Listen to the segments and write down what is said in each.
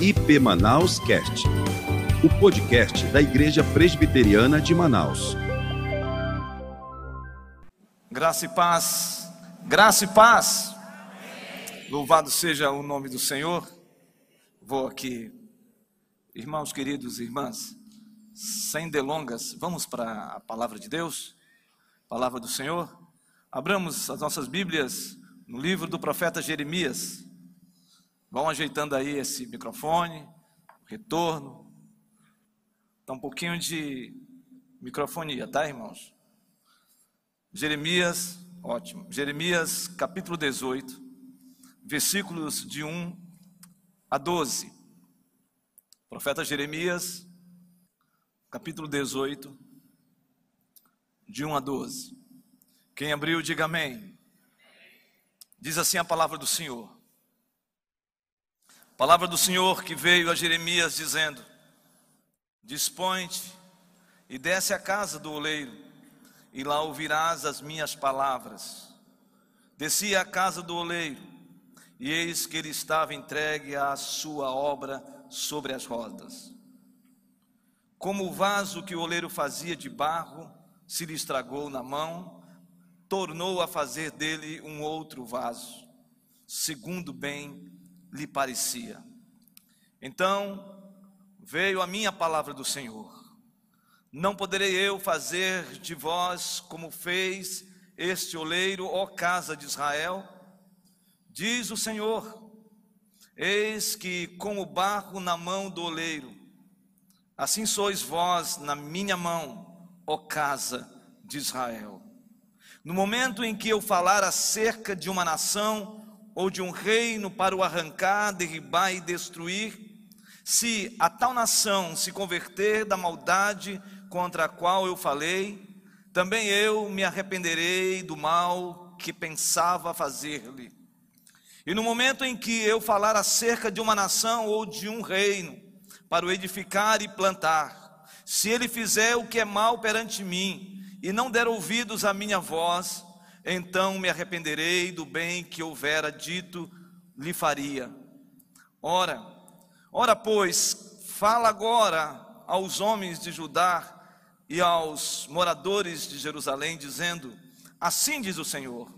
IP Manaus Cast, o podcast da Igreja Presbiteriana de Manaus. Graça e paz, graça e paz. Louvado seja o nome do Senhor. Vou aqui, irmãos queridos, irmãs, sem delongas, vamos para a palavra de Deus, palavra do Senhor. Abramos as nossas Bíblias no livro do profeta Jeremias. Vão ajeitando aí esse microfone, retorno. Dá um pouquinho de microfonia, tá, irmãos? Jeremias, ótimo. Jeremias, capítulo 18, versículos de 1 a 12. Profeta Jeremias, capítulo 18, de 1 a 12. Quem abriu, diga amém. Diz assim a palavra do Senhor. Palavra do Senhor que veio a Jeremias dizendo: Dispõe-te e desce à casa do oleiro, e lá ouvirás as minhas palavras. Desci à casa do oleiro, e eis que ele estava entregue à sua obra sobre as rodas. Como o vaso que o oleiro fazia de barro se lhe estragou na mão, tornou a fazer dele um outro vaso, segundo bem lhe parecia. Então veio a minha palavra do Senhor: Não poderei eu fazer de vós como fez este oleiro, ó casa de Israel? Diz o Senhor: Eis que com o barro na mão do oleiro, assim sois vós na minha mão, ó casa de Israel. No momento em que eu falar acerca de uma nação ou de um reino para o arrancar, derribar e destruir, se a tal nação se converter da maldade contra a qual eu falei, também eu me arrependerei do mal que pensava fazer-lhe. E no momento em que eu falar acerca de uma nação ou de um reino, para o edificar e plantar, se ele fizer o que é mal perante mim, e não der ouvidos à minha voz, então me arrependerei do bem que houvera dito lhe faria. Ora, ora, pois, fala agora aos homens de Judá e aos moradores de Jerusalém, dizendo: Assim diz o Senhor: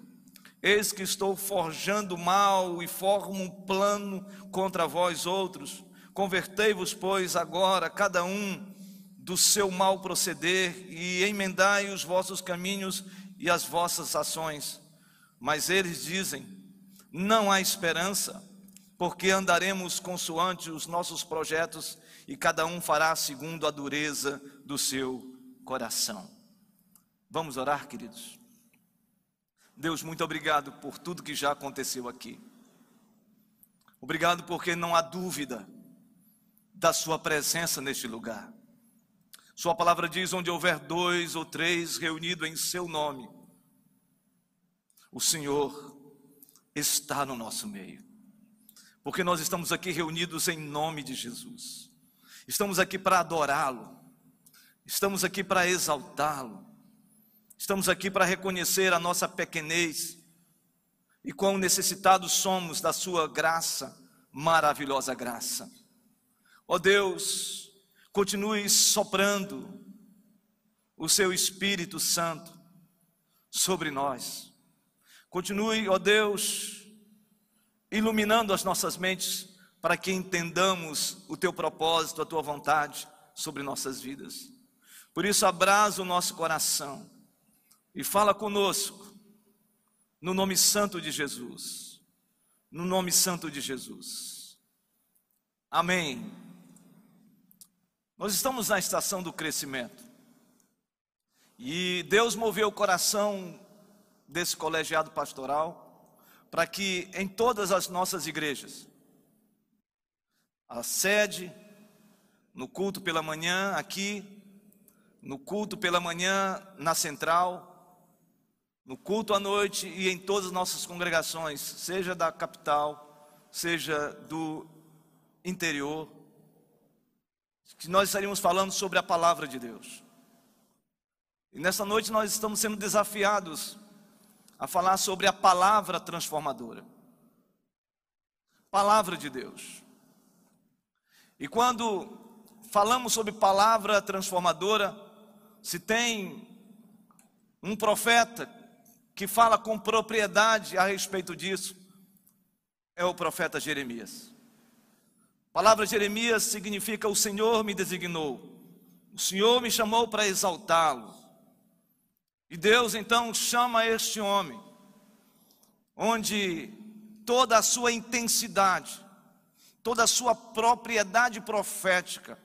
Eis que estou forjando mal e formo um plano contra vós outros. Convertei-vos, pois, agora, cada um do seu mal proceder e emendai os vossos caminhos e as vossas ações. Mas eles dizem: não há esperança, porque andaremos consoante os nossos projetos e cada um fará segundo a dureza do seu coração. Vamos orar, queridos. Deus, muito obrigado por tudo que já aconteceu aqui. Obrigado porque não há dúvida da Sua presença neste lugar. Sua palavra diz: onde houver dois ou três reunidos em seu nome, o Senhor está no nosso meio. Porque nós estamos aqui reunidos em nome de Jesus. Estamos aqui para adorá-lo. Estamos aqui para exaltá-lo. Estamos aqui para reconhecer a nossa pequenez e quão necessitados somos da sua graça, maravilhosa graça. Ó oh Deus, continue soprando o seu Espírito Santo sobre nós. Continue, ó Deus, iluminando as nossas mentes para que entendamos o teu propósito, a tua vontade sobre nossas vidas. Por isso, abraça o nosso coração e fala conosco, no nome santo de Jesus. No nome santo de Jesus. Amém. Nós estamos na estação do crescimento. E Deus moveu o coração desse colegiado pastoral para que em todas as nossas igrejas, a sede, no culto pela manhã aqui, no culto pela manhã na central, no culto à noite e em todas as nossas congregações, seja da capital, seja do interior, que nós estaríamos falando sobre a palavra de Deus. E nessa noite nós estamos sendo desafiados a falar sobre a palavra transformadora. Palavra de Deus. E quando falamos sobre palavra transformadora, se tem um profeta que fala com propriedade a respeito disso, é o profeta Jeremias. A palavra Jeremias significa o Senhor me designou, o Senhor me chamou para exaltá-lo. E Deus então chama este homem, onde toda a sua intensidade, toda a sua propriedade profética,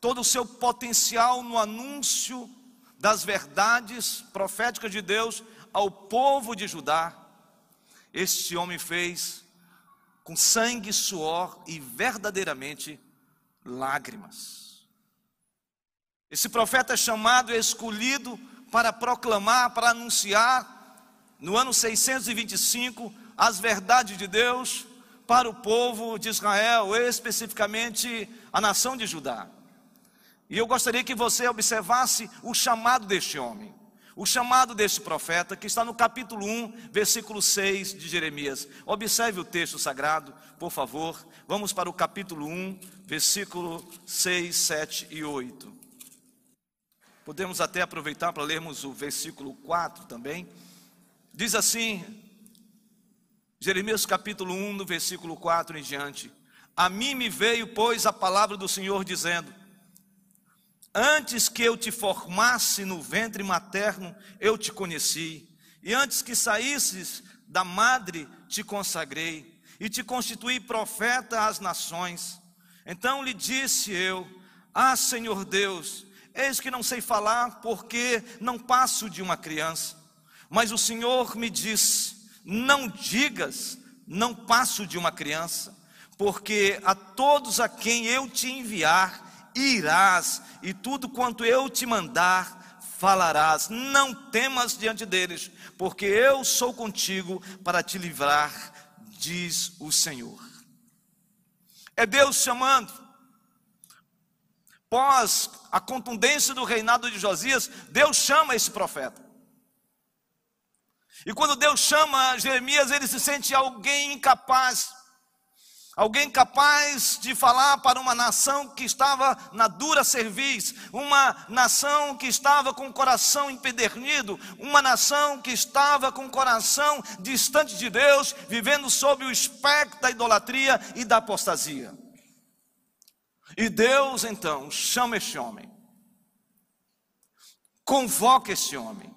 todo o seu potencial no anúncio das verdades proféticas de Deus ao povo de Judá, este homem fez com sangue, suor e verdadeiramente lágrimas. Esse profeta é chamado e escolhido para proclamar, para anunciar, no ano 625, as verdades de Deus para o povo de Israel, especificamente a nação de Judá. E eu gostaria que você observasse o chamado deste homem, o chamado deste profeta, que está no capítulo 1, versículo 6 de Jeremias. Observe o texto sagrado, por favor. Vamos para o capítulo 1, versículo 6, 7 e 8. Podemos até aproveitar para lermos o versículo 4 também. Diz assim, Jeremias capítulo 1, no versículo 4 em diante: A mim me veio, pois, a palavra do Senhor dizendo: Antes que eu te formasse no ventre materno, eu te conheci, e antes que saísses da madre, te consagrei, e te constituí profeta às nações. Então lhe disse eu: Ah, Senhor Deus, eis que não sei falar, porque não passo de uma criança. Mas o Senhor me disse: Não digas, não passo de uma criança, porque a todos a quem eu te enviar, irás, e tudo quanto eu te mandar, falarás. Não temas diante deles, porque eu sou contigo para te livrar, diz o Senhor. É Deus chamando. Pós a contundência do reinado de Josias, Deus chama esse profeta. E quando Deus chama Jeremias, ele se sente alguém incapaz Alguém capaz de falar para uma nação que estava na dura cerviz, uma nação que estava com o coração empedernido, uma nação que estava com o coração distante de Deus, vivendo sob o espectro da idolatria e da apostasia. E Deus então chama este homem, convoca este homem,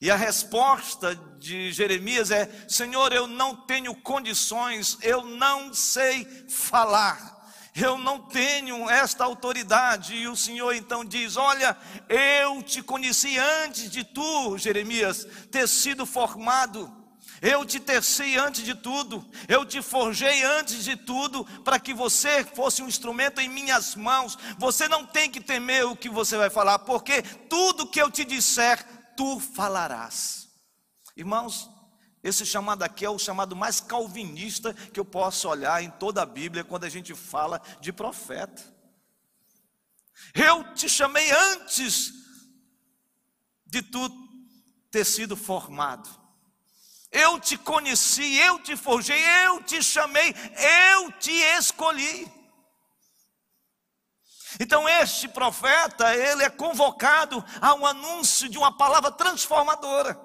e a resposta de Jeremias é: Senhor, eu não tenho condições, eu não sei falar, eu não tenho esta autoridade. E o Senhor então diz: Olha, eu te conheci antes de tu, Jeremias, ter sido formado. Eu te teci antes de tudo, eu te forjei antes de tudo, para que você fosse um instrumento em minhas mãos. Você não tem que temer o que você vai falar, porque tudo que eu te disser, tu falarás. Irmãos, esse chamado aqui é o chamado mais calvinista que eu posso olhar em toda a Bíblia quando a gente fala de profeta. Eu te chamei antes de tu ter sido formado. Eu te conheci, eu te forjei, eu te chamei, eu te escolhi. Então este profeta, ele é convocado a um anúncio de uma palavra transformadora.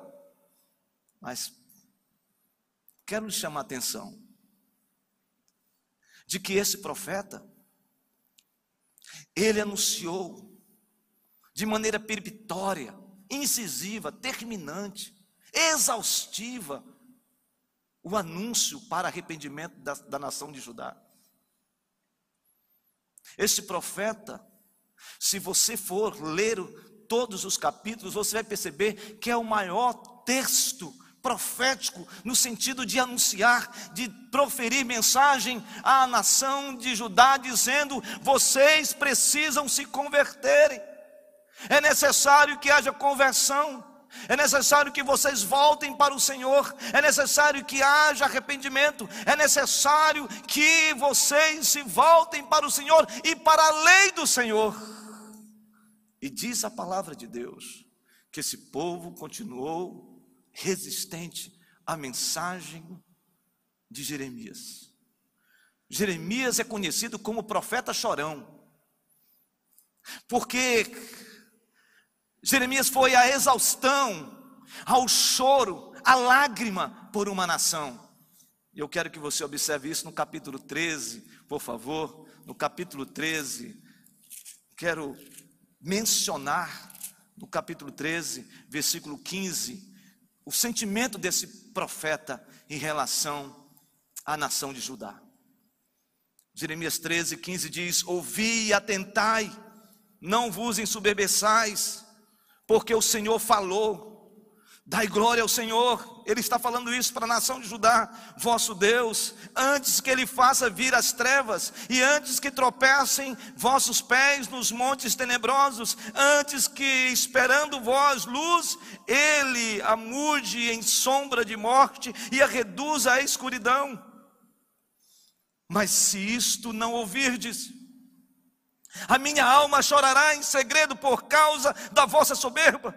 Mas quero lhe chamar a atenção de que esse profeta ele anunciou de maneira periptória, incisiva, terminante, exaustiva o anúncio para arrependimento da, da nação de Judá. Esse profeta, se você for ler todos os capítulos, você vai perceber que é o maior texto profético no sentido de anunciar, de proferir mensagem à nação de Judá, dizendo: vocês precisam se converterem, é necessário que haja conversão. É necessário que vocês voltem para o Senhor, é necessário que haja arrependimento, é necessário que vocês se voltem para o Senhor e para a lei do Senhor. E diz a palavra de Deus que esse povo continuou resistente à mensagem de Jeremias. Jeremias é conhecido como profeta chorão, porque Jeremias foi a exaustão, ao choro, a lágrima por uma nação. E eu quero que você observe isso no capítulo 13, por favor. No capítulo 13, quero mencionar no capítulo 13, versículo 15, o sentimento desse profeta em relação à nação de Judá. Jeremias 13, 15 diz: Ouvi e atentai, não vos ensoberbeçais, porque o Senhor falou. Dai glória ao Senhor, Ele está falando isso para a nação de Judá, vosso Deus, antes que Ele faça vir as trevas, e antes que tropecem vossos pés nos montes tenebrosos, antes que, esperando vós luz, Ele a mude em sombra de morte e a reduza à escuridão. Mas se isto não ouvirdes, a minha alma chorará em segredo por causa da vossa soberba.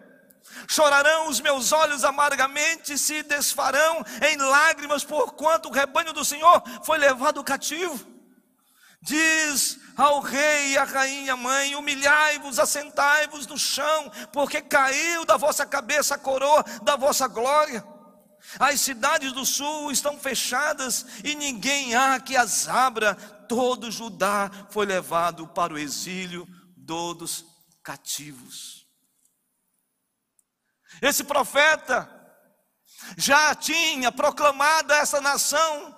Chorarão os meus olhos amargamente se desfarão em lágrimas, porquanto o rebanho do Senhor foi levado cativo. Diz ao rei e à rainha mãe: humilhai-vos, assentai-vos no chão, porque caiu da vossa cabeça a coroa da vossa glória. As cidades do sul estão fechadas e ninguém há que as abra. Todo Judá foi levado para o exílio, todos cativos. Esse profeta já tinha proclamado a essa nação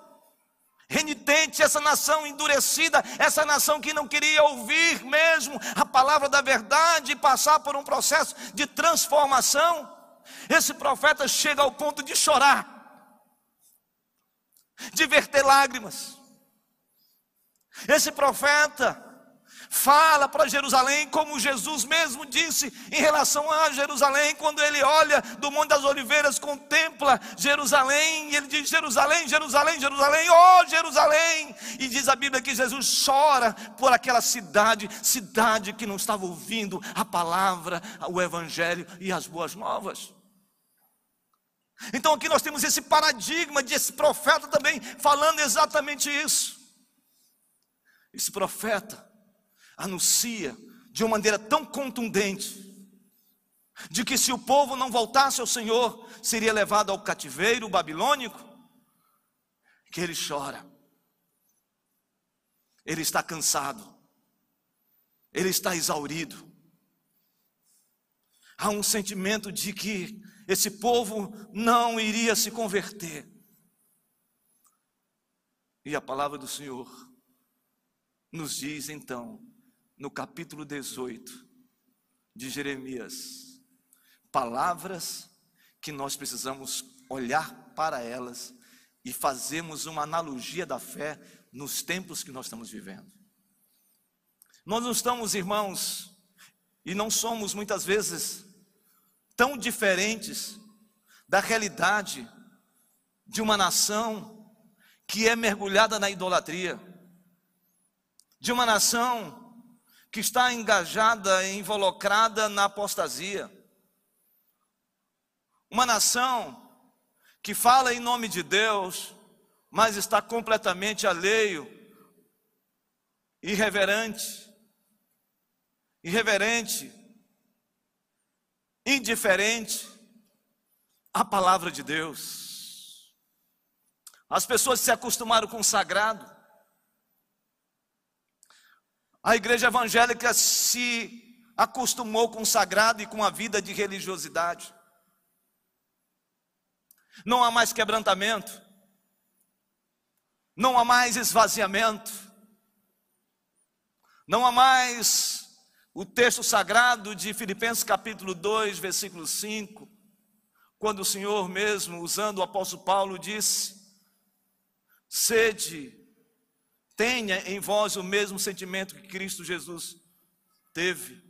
renitente, essa nação endurecida, essa nação que não queria ouvir mesmo a palavra da verdade e passar por um processo de transformação. Esse profeta chega ao ponto de chorar, de verter lágrimas. Esse profeta fala para Jerusalém, como Jesus mesmo disse em relação a Jerusalém, quando ele olha do Monte das Oliveiras, contempla Jerusalém, e ele diz: Jerusalém, Jerusalém, Jerusalém, oh Jerusalém! E diz a Bíblia que Jesus chora por aquela cidade, cidade que não estava ouvindo a palavra, o Evangelho e as boas novas. Então aqui nós temos esse paradigma de esse profeta também falando exatamente isso. Esse profeta anuncia de uma maneira tão contundente de que se o povo não voltasse ao Senhor, seria levado ao cativeiro babilônico, que ele chora. Ele está cansado. Ele está exaurido. Há um sentimento de que esse povo não iria se converter. E a palavra do Senhor nos diz então no capítulo 18 de Jeremias, palavras que nós precisamos olhar para elas e fazermos uma analogia da fé nos tempos que nós estamos vivendo. Nós não estamos, irmãos, e não somos muitas vezes tão diferentes da realidade de uma nação que é mergulhada na idolatria, de uma nação que está engajada e involucrada na apostasia. Uma nação que fala em nome de Deus, mas está completamente alheio, irreverente, irreverente, indiferente à palavra de Deus. As pessoas se acostumaram com o sagrado, a igreja evangélica se acostumou com o sagrado e com a vida de religiosidade. Não há mais quebrantamento, não há mais esvaziamento, não há mais o texto sagrado de Filipenses capítulo 2, versículo 5, quando o Senhor mesmo, usando o apóstolo Paulo, disse: sede tenha em vós o mesmo sentimento que Cristo Jesus teve.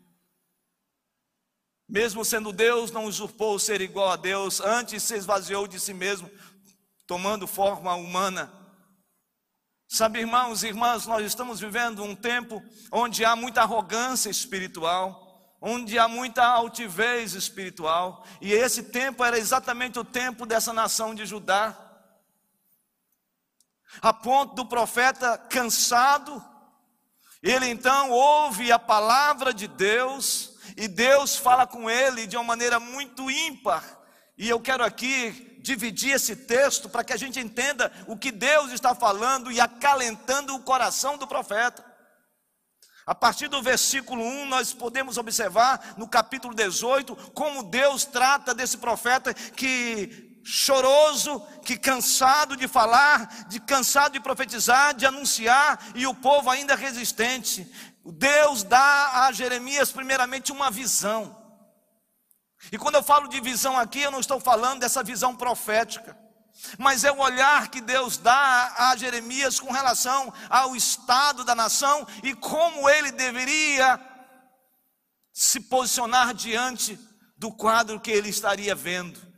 Mesmo sendo Deus, não usurpou ser igual a Deus, antes se esvaziou de si mesmo, tomando forma humana. Sabe, irmãos e irmãs, nós estamos vivendo um tempo onde há muita arrogância espiritual, onde há muita altivez espiritual, e esse tempo era exatamente o tempo dessa nação de Judá. A ponto do profeta cansado, ele então ouve a palavra de Deus e Deus fala com ele de uma maneira muito ímpar. E eu quero aqui dividir esse texto para que a gente entenda o que Deus está falando e acalentando o coração do profeta. A partir do versículo 1, nós podemos observar no capítulo 18 como Deus trata desse profeta que choroso, que cansado de falar, de cansado de profetizar, de anunciar, e o povo ainda resistente. Deus dá a Jeremias primeiramente uma visão. E quando eu falo de visão aqui, eu não estou falando dessa visão profética, mas é o olhar que Deus dá a Jeremias com relação ao estado da nação e como ele deveria se posicionar diante do quadro que ele estaria vendo.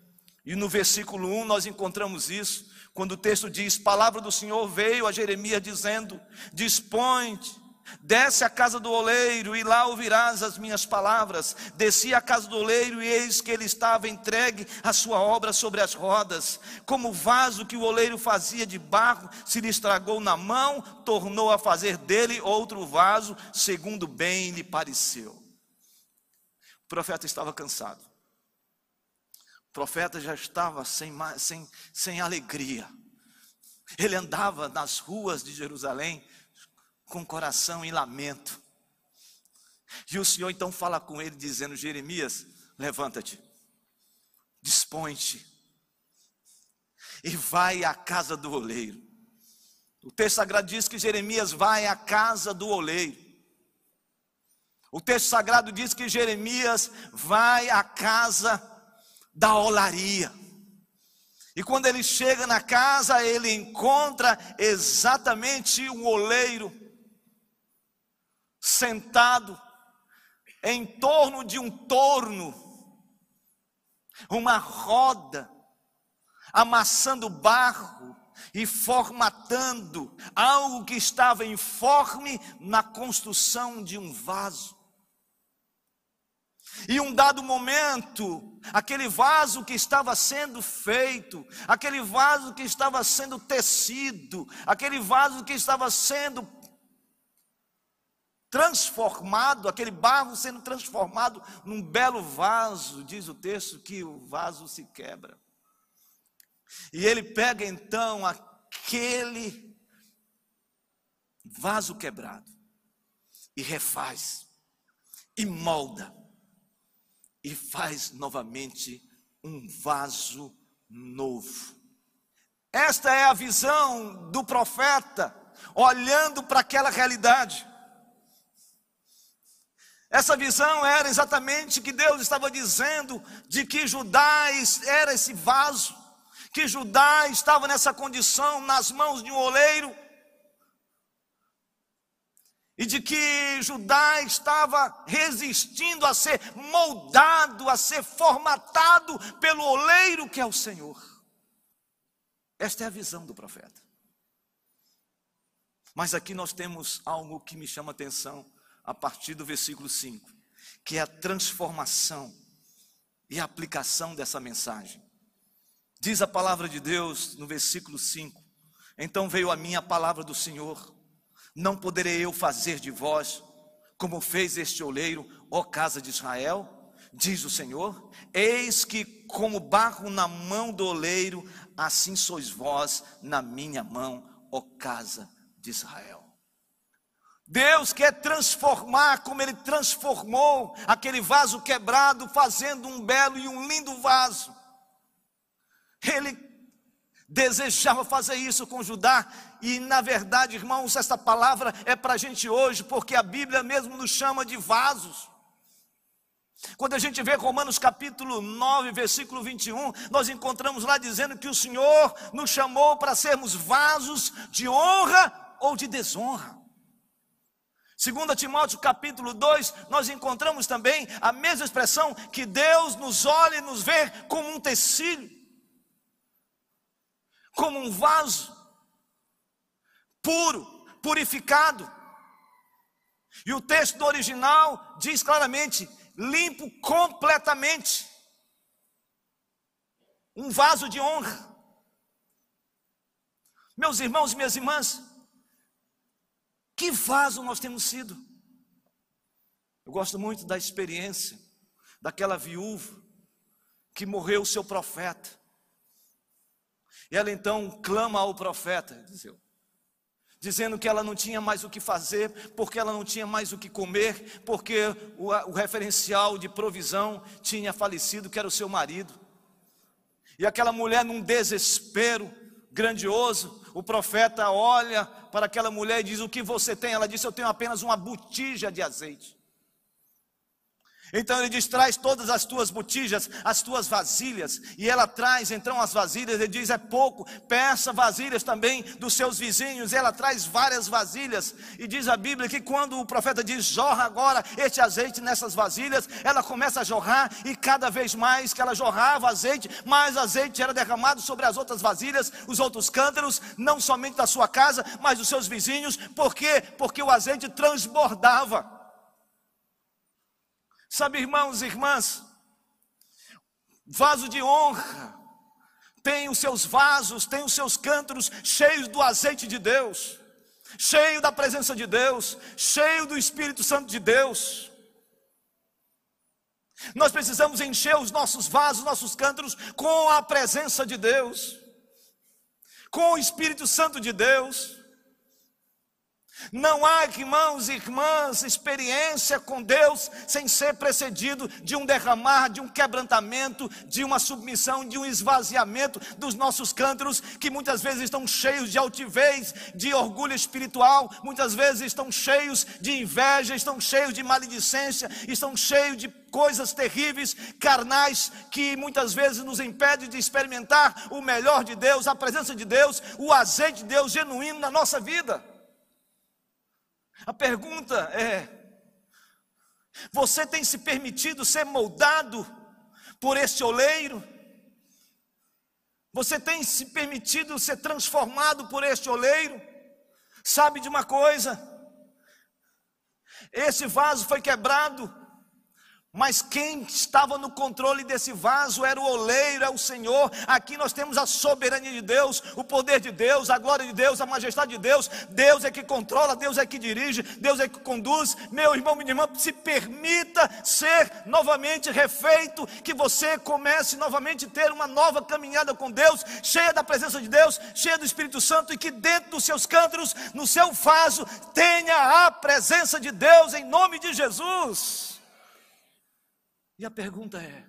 E no versículo 1 nós encontramos isso, quando o texto diz: Palavra do Senhor veio a Jeremias dizendo: Dispõe-te Desce à casa do oleiro e lá ouvirás as minhas palavras. Desci à casa do oleiro e eis que ele estava entregue a sua obra sobre as rodas. Como o vaso que o oleiro fazia de barro se lhe estragou na mão, tornou a fazer dele outro vaso, segundo bem lhe pareceu. O profeta estava cansado. O profeta já estava sem, sem, sem alegria. Ele andava nas ruas de Jerusalém com coração em lamento. E o Senhor então fala com ele, dizendo: Jeremias, levanta-te, dispõe-te e vai à casa do oleiro. O texto sagrado diz que Jeremias vai à casa do oleiro. O texto sagrado diz que Jeremias vai à casa da olaria. E quando ele chega na casa, ele encontra exatamente um oleiro sentado em torno de um torno, uma roda, amassando barro e formatando algo que estava informe na construção de um vaso. E um dado momento, aquele vaso que estava sendo feito, aquele vaso que estava sendo tecido, aquele vaso que estava sendo transformado, aquele barro sendo transformado num belo vaso, diz o texto que o vaso se quebra. E ele pega então aquele vaso quebrado e refaz, e molda, e faz novamente um vaso novo. Esta é a visão do profeta, olhando para aquela realidade. Essa visão era exatamente que Deus estava dizendo de que Judá era esse vaso, que Judá estava nessa condição nas mãos de um oleiro, e de que Judá estava resistindo a ser moldado, a ser formatado pelo oleiro que é o Senhor. Esta é a visão do profeta. Mas aqui nós temos algo que me chama a atenção a partir do versículo 5, que é a transformação e a aplicação dessa mensagem. Diz a palavra de Deus no versículo 5: Então veio a mim a palavra do Senhor, não poderei eu fazer de vós como fez este oleiro, ó casa de Israel, diz o Senhor: Eis que, como barro na mão do oleiro, assim sois vós na minha mão, ó casa de Israel. Deus quer transformar como Ele transformou aquele vaso quebrado, fazendo um belo e um lindo vaso. Ele desejava fazer isso com Judá, e na verdade, irmãos, essa palavra é para a gente hoje, porque a Bíblia mesmo nos chama de vasos. Quando a gente vê Romanos capítulo 9, versículo 21, nós encontramos lá dizendo que o Senhor nos chamou para sermos vasos de honra ou de desonra. Segundo Timóteo capítulo 2, nós encontramos também a mesma expressão que Deus nos olha e nos vê como um tecido, como um vaso puro, purificado. E o texto do original diz claramente: limpo completamente. Um vaso de honra. Meus irmãos e minhas irmãs, que vaso nós temos sido? Eu gosto muito da experiência daquela viúva que morreu o seu profeta. E ela então clama ao profeta, dizendo que ela não tinha mais o que fazer, porque ela não tinha mais o que comer, porque o, o referencial de provisão tinha falecido, que era o seu marido. E aquela mulher, num desespero grandioso, o profeta olha para aquela mulher e diz: O que você tem? Ela disse: Eu tenho apenas uma botija de azeite. Então ele diz: traz todas as tuas botijas, as tuas vasilhas. E ela traz então as vasilhas, ele diz: é pouco, peça vasilhas também dos seus vizinhos. E ela traz várias vasilhas. E diz a Bíblia que quando o profeta diz: jorra agora este azeite nessas vasilhas, ela começa a jorrar. E cada vez mais que ela jorrava azeite, mais azeite era derramado sobre as outras vasilhas, os outros cântaros, não somente da sua casa, mas dos seus vizinhos. Por quê? Porque o azeite transbordava. Sabe, irmãos e irmãs, vaso de honra, tem os seus vasos, tem os seus cântaros cheios do azeite de Deus, cheio da presença de Deus, cheio do Espírito Santo de Deus. Nós precisamos encher os nossos vasos, nossos cântaros com a presença de Deus, com o Espírito Santo de Deus. Não há, irmãos e irmãs, experiência com Deus sem ser precedido de um derramar, de um quebrantamento, de uma submissão, de um esvaziamento dos nossos cântaros, que muitas vezes estão cheios de altivez, de orgulho espiritual, muitas vezes estão cheios de inveja, estão cheios de maledicência, estão cheios de coisas terríveis, carnais, que muitas vezes nos impedem de experimentar o melhor de Deus, a presença de Deus, o azeite de Deus genuíno na nossa vida. A pergunta é: você tem se permitido ser moldado por este oleiro? Você tem se permitido ser transformado por este oleiro? Sabe de uma coisa? Esse vaso foi quebrado mas quem estava no controle desse vaso era o oleiro, é o Senhor. Aqui nós temos a soberania de Deus, o poder de Deus, a glória de Deus, a majestade de Deus. Deus é que controla, Deus é que dirige, Deus é que conduz. Meu irmão, minha irmã, se permita ser novamente refeito, que você comece novamente a ter uma nova caminhada com Deus, cheia da presença de Deus, cheia do Espírito Santo e que dentro dos seus cântaros, no seu vaso, tenha a presença de Deus em nome de Jesus. E a pergunta é: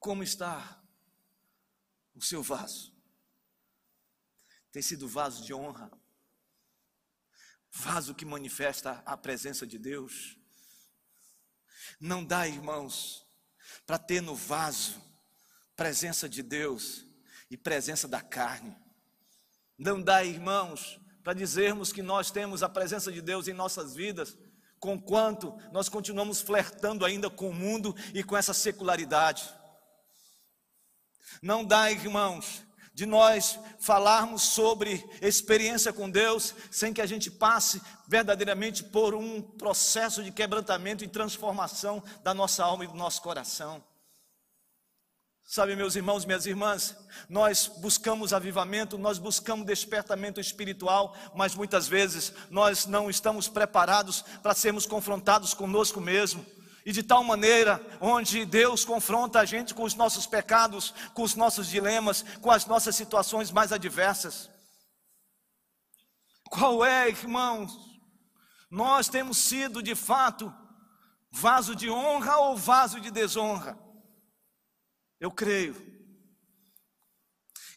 como está o seu vaso? Tem sido vaso de honra? Vaso que manifesta a presença de Deus? Não dá, irmãos, para ter no vaso presença de Deus e presença da carne. Não dá, irmãos, para dizermos que nós temos a presença de Deus em nossas vidas conquanto nós continuamos flertando ainda com o mundo e com essa secularidade. Não dá, irmãos, de nós falarmos sobre experiência com Deus sem que a gente passe verdadeiramente por um processo de quebrantamento e transformação da nossa alma e do nosso coração. Sabe, meus irmãos, minhas irmãs, nós buscamos avivamento, nós buscamos despertamento espiritual, mas muitas vezes nós não estamos preparados para sermos confrontados conosco mesmo. E de tal maneira, onde Deus confronta a gente com os nossos pecados, com os nossos dilemas, com as nossas situações mais adversas. Qual é, irmãos? Nós temos sido de fato vaso de honra ou vaso de desonra? Eu creio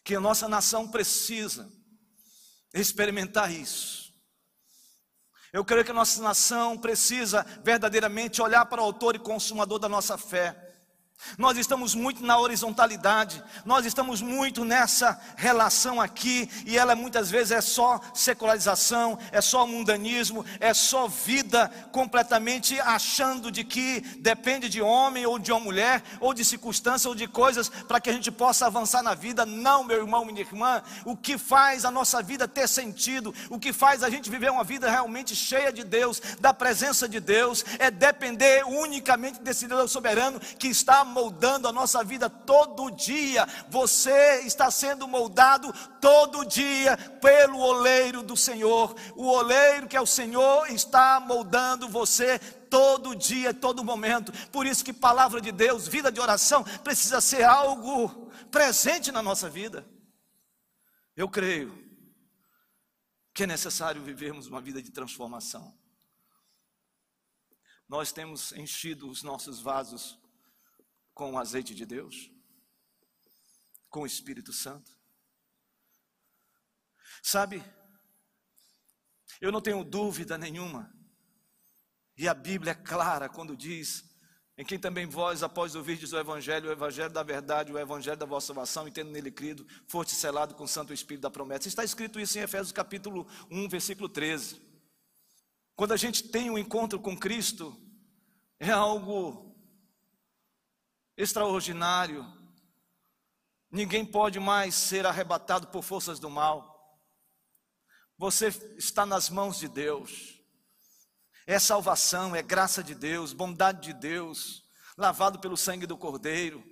que a nossa nação precisa experimentar isso. Eu creio que a nossa nação precisa verdadeiramente olhar para o autor e consumador da nossa fé nós estamos muito na horizontalidade, nós estamos muito nessa relação aqui, e ela muitas vezes é só secularização, é só mundanismo, é só vida completamente achando de que depende de homem ou de uma mulher, ou de circunstância ou de coisas para que a gente possa avançar na vida. Não, meu irmão, minha irmã, o que faz a nossa vida ter sentido, o que faz a gente viver uma vida realmente cheia de Deus, da presença de Deus, é depender unicamente desse Deus soberano que está moldando a nossa vida todo dia. Você está sendo moldado todo dia pelo oleiro do Senhor. O oleiro que é o Senhor está moldando você todo dia, todo momento. Por isso que palavra de Deus, vida de oração, precisa ser algo presente na nossa vida. Eu creio que é necessário vivermos uma vida de transformação. Nós temos enchido os nossos vasos com o azeite de Deus, com o Espírito Santo. Sabe, eu não tenho dúvida nenhuma, e a Bíblia é clara quando diz: em quem também vós, após ouvirdes o Evangelho, o Evangelho da verdade, o Evangelho da vossa salvação, e tendo nele crido, foste selado com o Santo Espírito da promessa. Está escrito isso em Efésios capítulo 1, versículo 13. Quando a gente tem um encontro com Cristo, é algo extraordinário. Ninguém pode mais ser arrebatado por forças do mal. Você está nas mãos de Deus. É salvação, é graça de Deus, bondade de Deus, lavado pelo sangue do Cordeiro.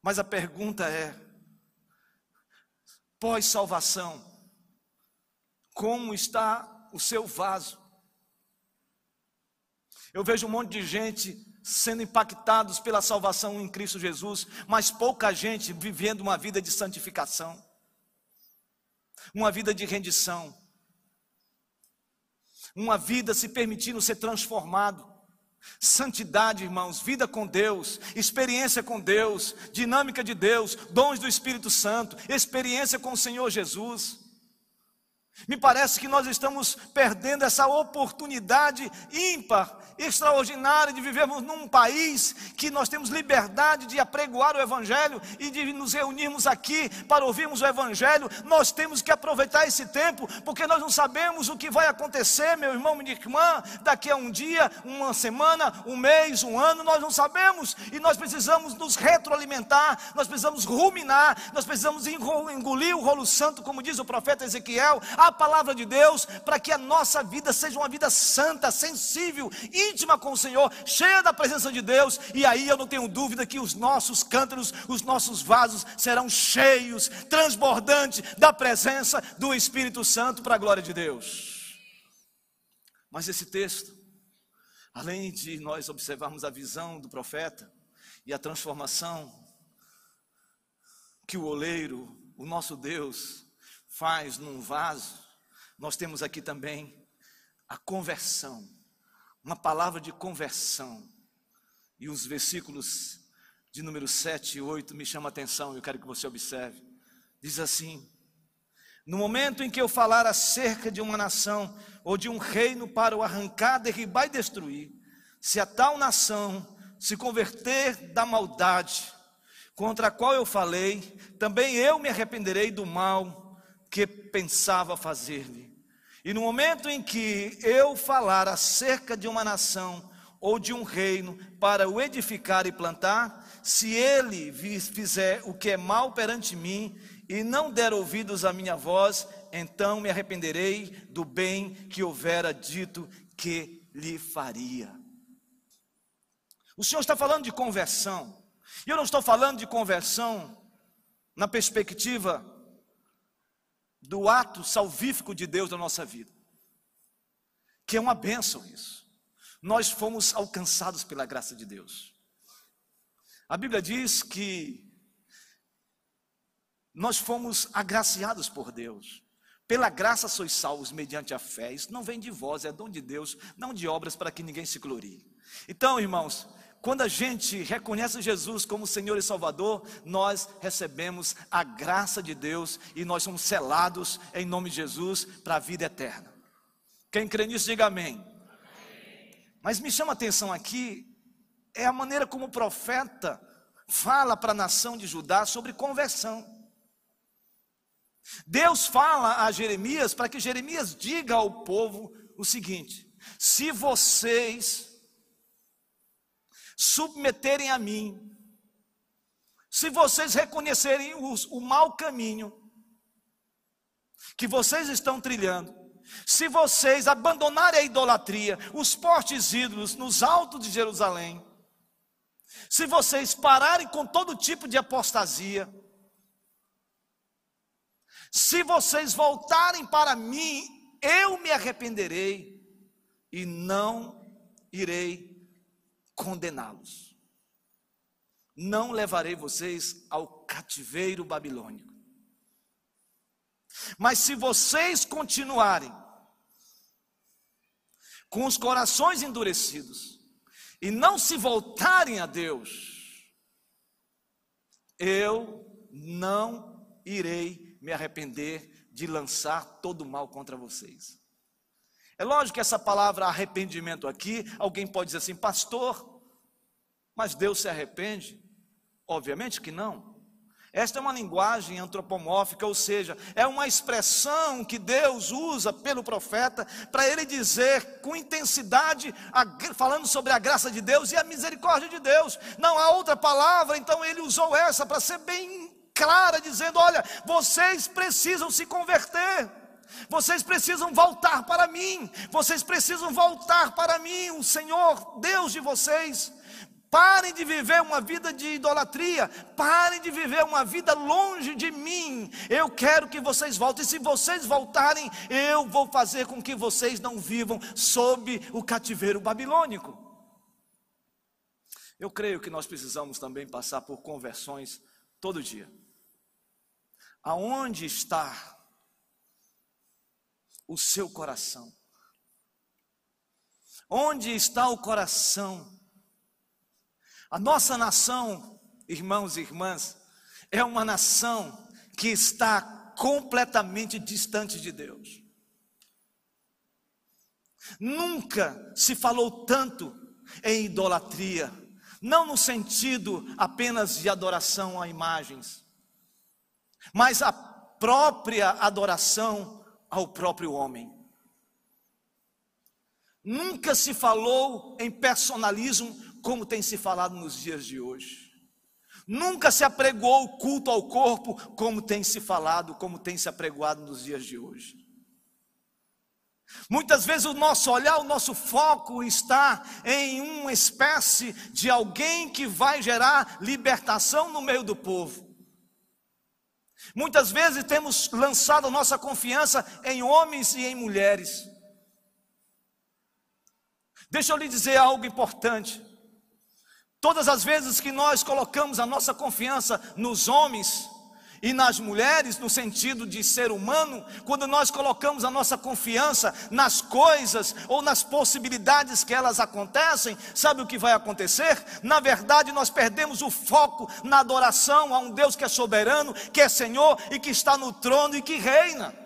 Mas a pergunta é: pós-salvação, como está o seu vaso? Eu vejo um monte de gente sendo impactados pela salvação em Cristo Jesus, mas pouca gente vivendo uma vida de santificação, uma vida de rendição, uma vida se permitindo ser transformado. Santidade, irmãos, vida com Deus, experiência com Deus, dinâmica de Deus, dons do Espírito Santo, experiência com o Senhor Jesus. Me parece que nós estamos perdendo essa oportunidade ímpar extraordinária de vivermos num país que nós temos liberdade de apregoar o Evangelho e de nos reunirmos aqui para ouvirmos o Evangelho. Nós temos que aproveitar esse tempo, porque nós não sabemos o que vai acontecer, meu irmão, minha irmã, daqui a um dia, uma semana, um mês, um ano, nós não sabemos e nós precisamos nos retroalimentar, nós precisamos ruminar, nós precisamos engolir o rolo santo, como diz o profeta Ezequiel, a palavra de Deus, para que a nossa vida seja uma vida santa, sensível, íntima com o Senhor, cheia da presença de Deus, e aí eu não tenho dúvida que os nossos cântaros, os nossos vasos serão cheios, transbordantes da presença do Espírito Santo para a glória de Deus. Mas esse texto, além de nós observarmos a visão do profeta e a transformação que o oleiro, o nosso Deus, faz num vaso, nós temos aqui também a conversão uma palavra de conversão. E os versículos de número 7 e 8 me chamam a atenção, eu quero que você observe. Diz assim: No momento em que eu falar acerca de uma nação ou de um reino para o arrancar, derribar e destruir, se a tal nação se converter da maldade contra a qual eu falei, também eu me arrependerei do mal que pensava fazer-lhe. E no momento em que eu falar acerca de uma nação ou de um reino para o edificar e plantar, se ele fizer o que é mal perante mim e não der ouvidos à minha voz, então me arrependerei do bem que houvera dito que lhe faria. O Senhor está falando de conversão, e eu não estou falando de conversão na perspectiva do ato salvífico de Deus na nossa vida. Que é uma bênção isso. Nós fomos alcançados pela graça de Deus. A Bíblia diz que nós fomos agraciados por Deus. Pela graça sois salvos mediante a fé. Isso não vem de vós, é dom de Deus, não de obras para que ninguém se glorie. Então, irmãos, quando a gente reconhece Jesus como Senhor e Salvador, nós recebemos a graça de Deus e nós somos selados em nome de Jesus para a vida eterna. Quem crê nisso, diga amém. Mas me chama a atenção aqui é a maneira como o profeta fala para a nação de Judá sobre conversão. Deus fala a Jeremias para que Jeremias diga ao povo o seguinte: se vocês submeterem a mim, se vocês reconhecerem o mau caminho que vocês estão trilhando, se vocês abandonarem a idolatria, os postes ídolos nos altos de Jerusalém, se vocês pararem com todo tipo de apostasia, se vocês voltarem para mim, eu me arrependerei e não irei condená-los. Não levarei vocês ao cativeiro babilônico. Mas se vocês continuarem com os corações endurecidos e não se voltarem a Deus, eu não irei me arrepender de lançar todo o mal contra vocês. É lógico que essa palavra arrependimento aqui, alguém pode dizer assim, pastor, mas Deus se arrepende? Obviamente que não. Esta é uma linguagem antropomórfica, ou seja, é uma expressão que Deus usa pelo profeta para ele dizer com intensidade, falando sobre a graça de Deus e a misericórdia de Deus. Não há outra palavra, então ele usou essa para ser bem clara, dizendo: olha, vocês precisam se converter. Vocês precisam voltar para mim, vocês precisam voltar para mim, o Senhor, Deus de vocês. Parem de viver uma vida de idolatria, parem de viver uma vida longe de mim. Eu quero que vocês voltem. Se vocês voltarem, eu vou fazer com que vocês não vivam sob o cativeiro babilônico. Eu creio que nós precisamos também passar por conversões todo dia. Aonde está o seu coração? Onde está o coração a nossa nação, irmãos e irmãs, é uma nação que está completamente distante de Deus. Nunca se falou tanto em idolatria, não no sentido apenas de adoração a imagens, mas a própria adoração ao próprio homem. Nunca se falou em personalismo como tem se falado nos dias de hoje. Nunca se apregoou o culto ao corpo, como tem se falado, como tem se apregoado nos dias de hoje. Muitas vezes o nosso olhar, o nosso foco está em uma espécie de alguém que vai gerar libertação no meio do povo. Muitas vezes temos lançado nossa confiança em homens e em mulheres. Deixa eu lhe dizer algo importante. Todas as vezes que nós colocamos a nossa confiança nos homens e nas mulheres, no sentido de ser humano, quando nós colocamos a nossa confiança nas coisas ou nas possibilidades que elas acontecem, sabe o que vai acontecer? Na verdade, nós perdemos o foco na adoração a um Deus que é soberano, que é Senhor e que está no trono e que reina.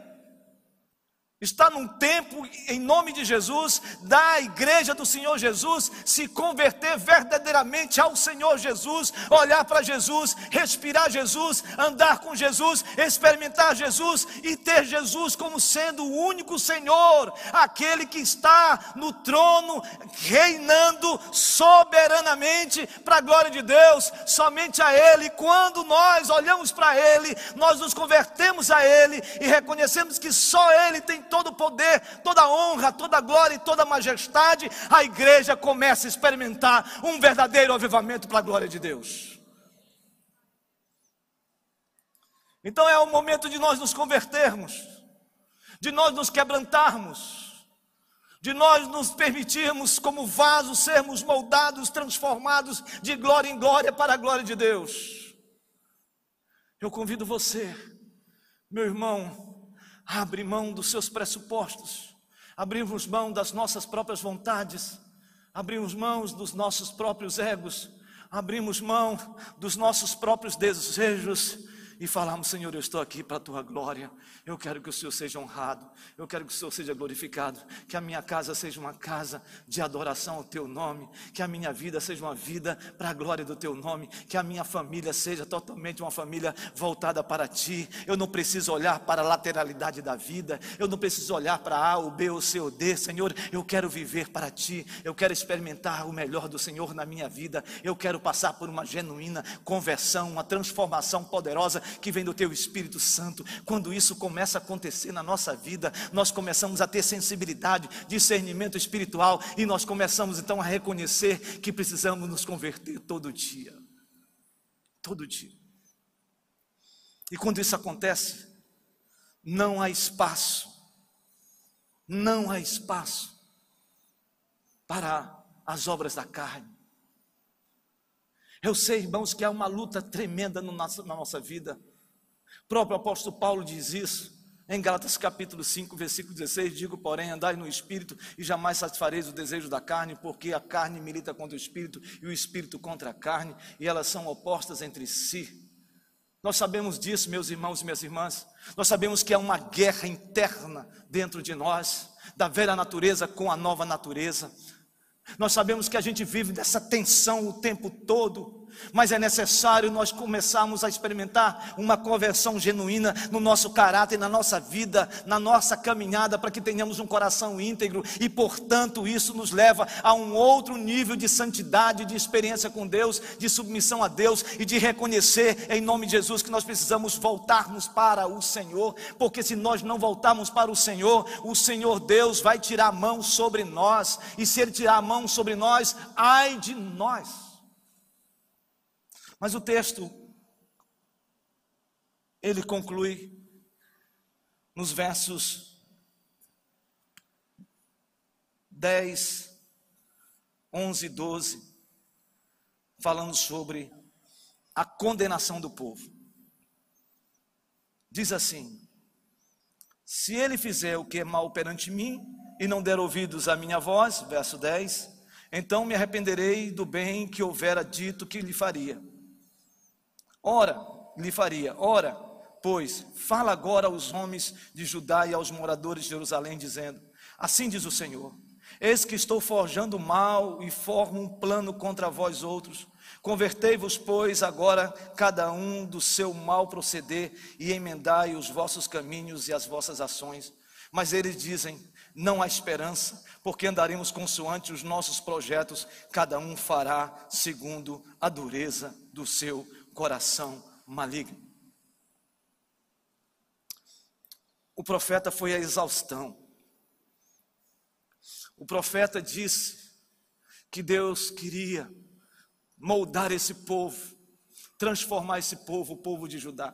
Está num tempo, em nome de Jesus, da igreja do Senhor Jesus se converter verdadeiramente ao Senhor Jesus, olhar para Jesus, respirar Jesus, andar com Jesus, experimentar Jesus e ter Jesus como sendo o único Senhor, aquele que está no trono, reinando soberanamente para a glória de Deus, somente a Ele. Quando nós olhamos para Ele, nós nos convertemos a Ele e reconhecemos que só Ele tem todo o poder, toda a honra, toda a glória e toda a majestade, a igreja começa a experimentar um verdadeiro avivamento para a glória de Deus. Então é o momento de nós nos convertermos, de nós nos quebrantarmos, de nós nos permitirmos, como vasos, sermos moldados, transformados de glória em glória para a glória de Deus. Eu convido você, meu irmão, Abre mão dos seus pressupostos, abrimos mão das nossas próprias vontades, abrimos mão dos nossos próprios egos, abrimos mão dos nossos próprios desejos e falarmos: Senhor, eu estou aqui para a tua glória, eu quero que o Senhor seja honrado, eu quero que o Senhor seja glorificado, que a minha casa seja uma casa de adoração ao teu nome, que a minha vida seja uma vida para a glória do teu nome, que a minha família seja totalmente uma família voltada para ti. Eu não preciso olhar para a lateralidade da vida, eu não preciso olhar para A, o B, o C, o D, Senhor, eu quero viver para ti, eu quero experimentar o melhor do Senhor na minha vida, eu quero passar por uma genuína conversão, uma transformação poderosa que vem do teu Espírito Santo. Quando isso começa a acontecer na nossa vida, nós começamos a ter sensibilidade, discernimento espiritual e nós começamos então a reconhecer que precisamos nos converter todo dia. Todo dia. E quando isso acontece, não há espaço, não há espaço para as obras da carne. Eu sei, irmãos, que há uma luta tremenda no nosso, na nossa vida. O próprio apóstolo Paulo diz isso em Gálatas capítulo 5, versículo 16: Digo, porém, andai no espírito e jamais satisfareis o desejo da carne, porque a carne milita contra o espírito e o espírito contra a carne, e elas são opostas entre si. Nós sabemos disso, meus irmãos e minhas irmãs. Nós sabemos que há uma guerra interna dentro de nós, da velha natureza com a nova natureza. Nós sabemos que a gente vive dessa tensão o tempo todo mas é necessário nós começarmos a experimentar uma conversão genuína no nosso caráter, na nossa vida, na nossa caminhada, para que tenhamos um coração íntegro. E, portanto, isso nos leva a um outro nível de santidade, de experiência com Deus, de submissão a Deus e de reconhecer em nome de Jesus que nós precisamos voltarmos para o Senhor, porque se nós não voltarmos para o Senhor, o Senhor Deus vai tirar a mão sobre nós, e se Ele tirar a mão sobre nós, ai de nós. Mas o texto, ele conclui nos versos 10, 11 e 12, falando sobre a condenação do povo. Diz assim: Se ele fizer o que é mal perante mim e não der ouvidos à minha voz, verso 10, então me arrependerei do bem que houvera dito que lhe faria. Ora, lhe faria, ora, pois, fala agora aos homens de Judá e aos moradores de Jerusalém, dizendo: Assim diz o Senhor: Eis que estou forjando mal e formo um plano contra vós outros. Convertei-vos, pois, agora cada um do seu mal proceder e emendai os vossos caminhos e as vossas ações. Mas eles dizem: não há esperança, porque andaremos consoante os nossos projetos, cada um fará segundo a dureza do seu coração maligno. O profeta foi a exaustão. O profeta disse que Deus queria moldar esse povo, transformar esse povo, o povo de Judá.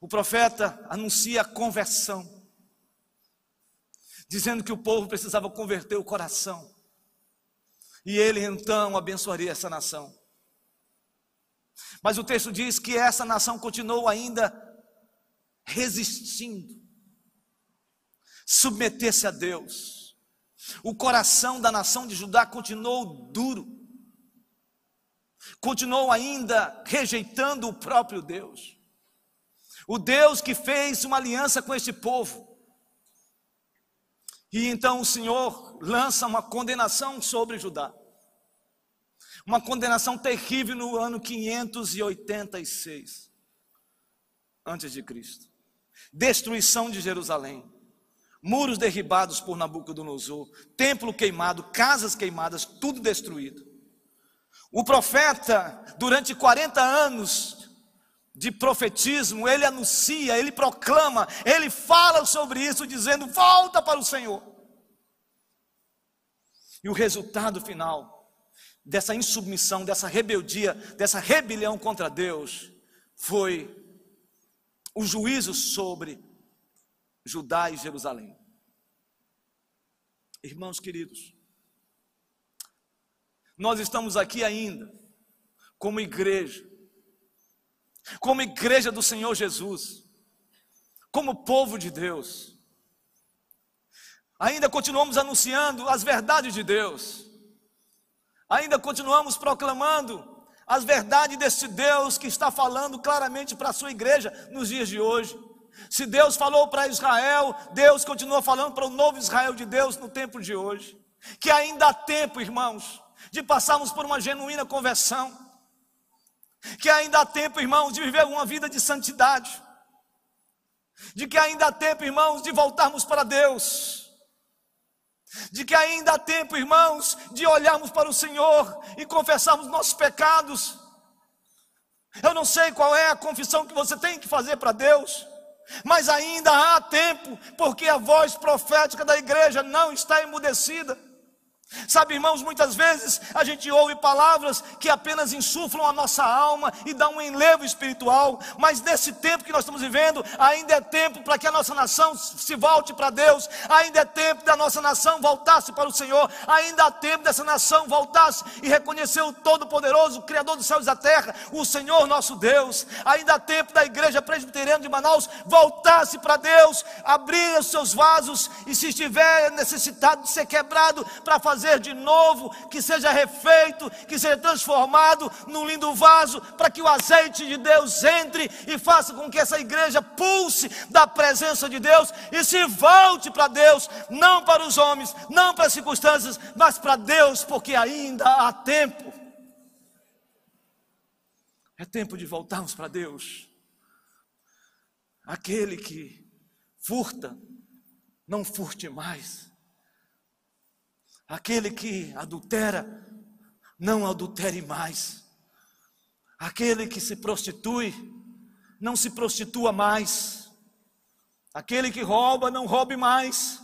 O profeta anuncia a conversão, dizendo que o povo precisava converter o coração, e ele então abençoaria essa nação. Mas o texto diz que essa nação continuou ainda resistindo, submeter-se a Deus. O coração da nação de Judá continuou duro, continuou ainda rejeitando o próprio Deus, o Deus que fez uma aliança com este povo. E então o Senhor lança uma condenação sobre Judá. Uma condenação terrível no ano 586 antes de Cristo. Destruição de Jerusalém. Muros derribados por Nabucodonosor, templo queimado, casas queimadas, tudo destruído. O profeta, durante 40 anos de profetismo, ele anuncia, ele proclama, ele fala sobre isso, dizendo: volta para o Senhor. E o resultado final dessa insubmissão, dessa rebeldia, dessa rebelião contra Deus, foi o juízo sobre Judá e Jerusalém. Irmãos queridos, nós estamos aqui ainda, como igreja, como igreja do Senhor Jesus, como povo de Deus, ainda continuamos anunciando as verdades de Deus, Ainda continuamos proclamando as verdades desse Deus que está falando claramente para a sua igreja nos dias de hoje. Se Deus falou para Israel, Deus continua falando para o novo Israel de Deus no tempo de hoje. Que ainda há tempo, irmãos, de passarmos por uma genuína conversão. Que ainda há tempo, irmãos, de viver uma vida de santidade. De que ainda há tempo, irmãos, de voltarmos para Deus de que ainda há tempo, irmãos, de olharmos para o Senhor e confessarmos nossos pecados. Eu não sei qual é a confissão que você tem que fazer para Deus, mas ainda há tempo, porque a voz profética da igreja não está emudecida. Sabe, irmãos, muitas vezes a gente ouve palavras que apenas insuflam a nossa alma e dão um enlevo espiritual, mas nesse tempo que nós estamos vivendo, ainda é tempo para que a nossa nação se volte para Deus, ainda é tempo da nossa nação voltar-se para o Senhor, ainda há tempo dessa nação voltar-se e reconhecer o Todo-Poderoso, o Criador dos céus e da terra, o Senhor nosso Deus, ainda há tempo da igreja presbiteriana de Manaus voltar-se para Deus, abrir os seus vasos e se estiver necessitado de ser quebrado para fazer fazer de novo, que seja refeito, que seja transformado num lindo vaso, para que o azeite de Deus entre e faça com que essa igreja pulse da presença de Deus e se volte para Deus, não para os homens, não para as circunstâncias, mas para Deus, porque ainda há tempo. É tempo de voltarmos para Deus. Aquele que furta, não furte mais. Aquele que adultera, não adultere mais. Aquele que se prostitui, não se prostitua mais. Aquele que rouba, não roube mais.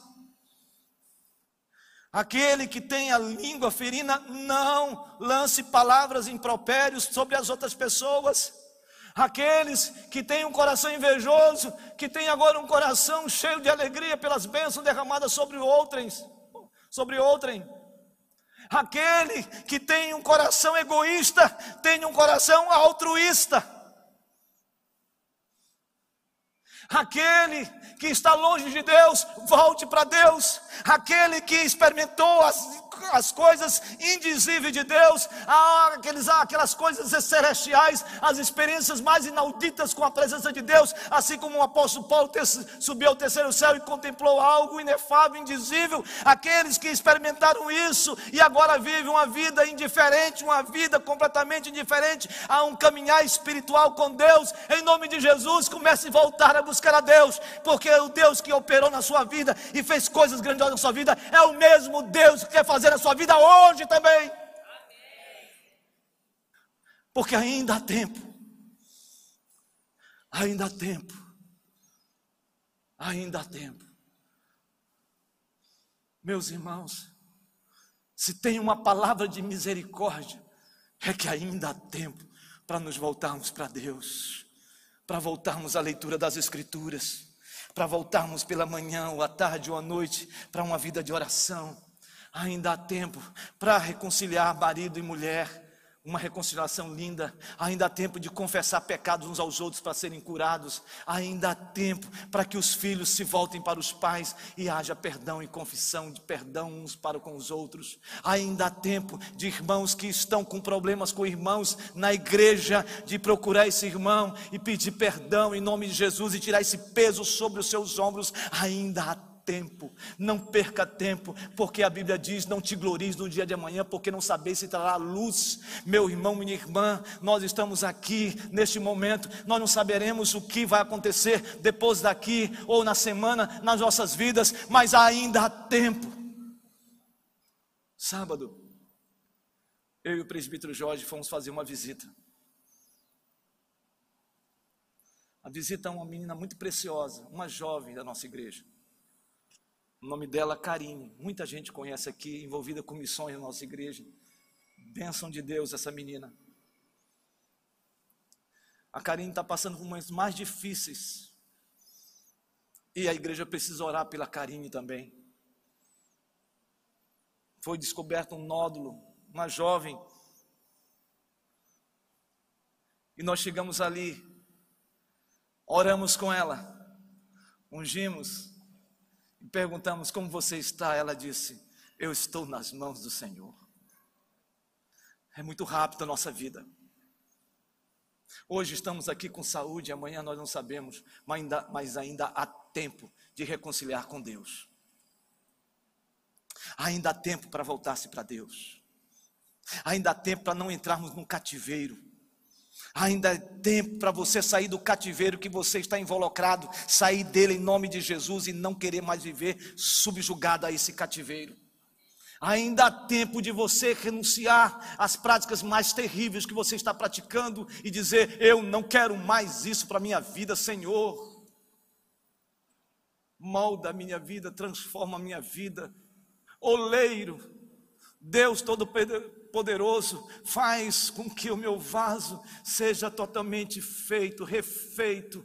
Aquele que tem a língua ferina, não lance palavras impropérios sobre as outras pessoas. Aqueles que têm um coração invejoso, que têm agora um coração cheio de alegria pelas bênçãos derramadas sobre outros sobre outrem. Aquele que tem um coração egoísta, tem um coração altruísta. Aquele que está longe de Deus, volte para Deus. Aquele que experimentou as as coisas indizíveis de Deus, aquelas coisas celestiais, as experiências mais inauditas com a presença de Deus, assim como o apóstolo Paulo subiu ao terceiro céu e contemplou algo inefável, indizível, aqueles que experimentaram isso e agora vivem uma vida indiferente, uma vida completamente indiferente a um caminhar espiritual com Deus, em nome de Jesus, comece a voltar a buscar a Deus, porque o Deus que operou na sua vida e fez coisas grandiosas na sua vida é o mesmo Deus que quer fazer na sua vida hoje também. Porque ainda há tempo. Ainda há tempo. Ainda há tempo. Meus irmãos, se tem uma palavra de misericórdia, é que ainda há tempo para nos voltarmos para Deus, para voltarmos à leitura das Escrituras, para voltarmos pela manhã, ou à tarde, ou à noite, para uma vida de oração Ainda há tempo para reconciliar marido e mulher, uma reconciliação linda. Ainda há tempo de confessar pecados uns aos outros para serem curados. Ainda há tempo para que os filhos se voltem para os pais e haja perdão e confissão de perdão uns para com os outros. Ainda há tempo de irmãos que estão com problemas com irmãos na igreja, de procurar esse irmão e pedir perdão em nome de Jesus e tirar esse peso sobre os seus ombros. Ainda há tempo, não perca tempo, porque a Bíblia diz: não te glories no dia de amanhã, porque não sabeis se trará luz. Meu irmão, minha irmã, nós estamos aqui neste momento, nós não saberemos o que vai acontecer depois daqui ou na semana nas nossas vidas, mas ainda há tempo. Sábado, eu e o presbítero Jorge fomos fazer uma visita. A visita a uma menina muito preciosa, uma jovem da nossa igreja. O nome dela Karine. Muita gente conhece aqui, envolvida com missões na nossa igreja. Bênção de Deus essa menina. A Karine está passando por momentos mais difíceis. E a igreja precisa orar pela Karine também. Foi descoberto um nódulo, uma jovem. E nós chegamos ali, oramos com ela, ungimos, perguntamos como você está, ela disse: Eu estou nas mãos do Senhor. É muito rápido a nossa vida. Hoje estamos aqui com saúde, amanhã nós não sabemos, mas ainda, mas ainda há tempo de reconciliar com Deus. Ainda há tempo para voltar-se para Deus. Ainda há tempo para não entrarmos num cativeiro. Ainda é tempo para você sair do cativeiro que você está involucrado, sair dele em nome de Jesus e não querer mais viver subjugado a esse cativeiro. Ainda há tempo de você renunciar às práticas mais terríveis que você está praticando e dizer: Eu não quero mais isso para a minha vida, Senhor. Molda a minha vida, transforma a minha vida. Oleiro, Deus Todo-Poderoso, faz com que o meu vaso seja totalmente feito, refeito.